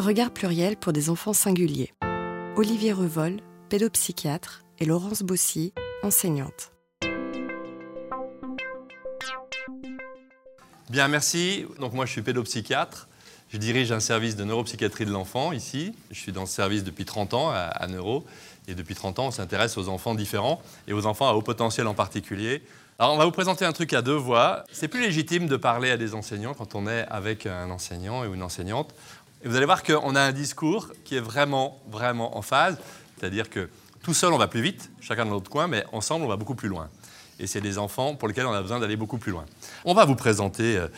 Regard pluriel pour des enfants singuliers. Olivier Revol, pédopsychiatre, et Laurence Bossy, enseignante. Bien, merci. Donc moi, je suis pédopsychiatre. Je dirige un service de neuropsychiatrie de l'enfant ici. Je suis dans ce service depuis 30 ans à, Neuro. Et depuis 30 ans, on s'intéresse aux enfants différents et aux enfants à haut potentiel en particulier. Alors, on va vous présenter un truc à deux voix. C'est plus légitime de parler à des enseignants quand on est avec un enseignant ou une enseignante. Et vous allez voir qu'on a un discours qui est vraiment, vraiment en phase. C'est-à-dire que tout seul, on va plus vite, chacun dans notre coin, mais ensemble, on va beaucoup plus loin. Et c'est des enfants pour lesquels on a besoin d'aller beaucoup plus loin. On va vous présenter euh,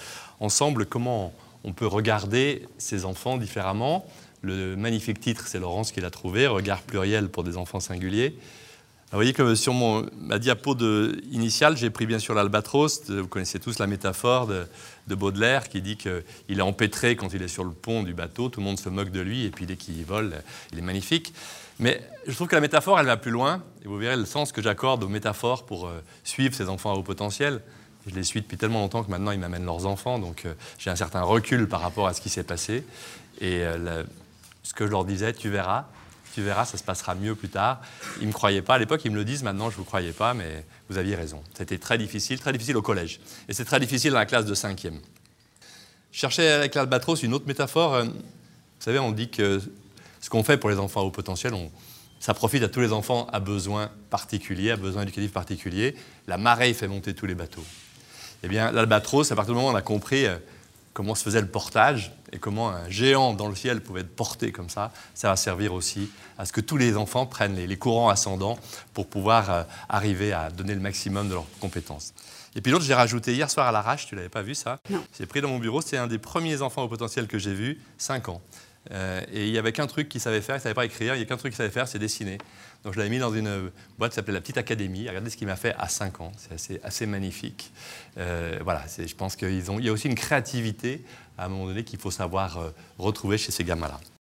ensemble comment on peut regarder ces enfants différemment. Le magnifique titre, c'est Laurence qui l'a trouvé, Regard pluriel pour des enfants singuliers. Vous voyez que sur mon, ma diapo de, initiale, j'ai pris bien sûr l'albatros. Vous connaissez tous la métaphore de, Baudelaire qui dit qu'il est empêtré quand il est sur le pont du bateau. Tout le monde se moque de lui et puis dès qu'il vole, il est magnifique. Mais je trouve que la métaphore, elle va plus loin. Et vous verrez le sens que j'accorde aux métaphores pour euh, suivre ces enfants à haut potentiel. Je les suis depuis tellement longtemps que maintenant ils m'amènent leurs enfants. Donc euh, j'ai un certain recul par rapport à ce qui s'est passé. Et euh, ce que je leur disais, tu verras, tu verras, ça se passera mieux plus tard. Ils ne me croyaient pas à l'époque, ils me le disent maintenant, je ne vous croyais pas, mais vous aviez raison. C'était très difficile, très difficile au collège. Et c'est très difficile dans la classe de cinquième. Je cherchais avec l'albatros une autre métaphore. Euh, vous savez, on dit que ce qu'on fait pour les enfants à haut potentiel, ça profite à tous les enfants à besoins particuliers, à besoins éducatifs particuliers. La marée fait monter tous les bateaux. Eh bien, l'albatros, à partir du moment où on a compris euh, comment se faisait le portage et comment un géant dans le ciel pouvait être porté comme ça, ça va servir aussi à ce que tous les enfants prennent les, courants ascendants pour pouvoir euh, arriver à donner le maximum de leurs compétences. Et puis l'autre, j'ai rajouté hier soir à l'arrache, tu l'avais pas vu ça? Non. J'ai pris dans mon bureau, c'est un des premiers enfants au potentiel que j'ai vu, 5 ans. Euh, et il n'y avait qu'un truc qu'il savait faire, il ne savait pas écrire, il n'y a qu'un truc qu'il savait faire, c'est dessiner. Donc je l'avais mis dans une boîte qui s'appelait la Petite Académie. Regardez ce qu'il m'a fait à 5 ans, c'est assez, magnifique. Euh, voilà, je pense qu'il y a aussi une créativité à un moment donné qu'il faut savoir euh, retrouver chez ces gamins-là.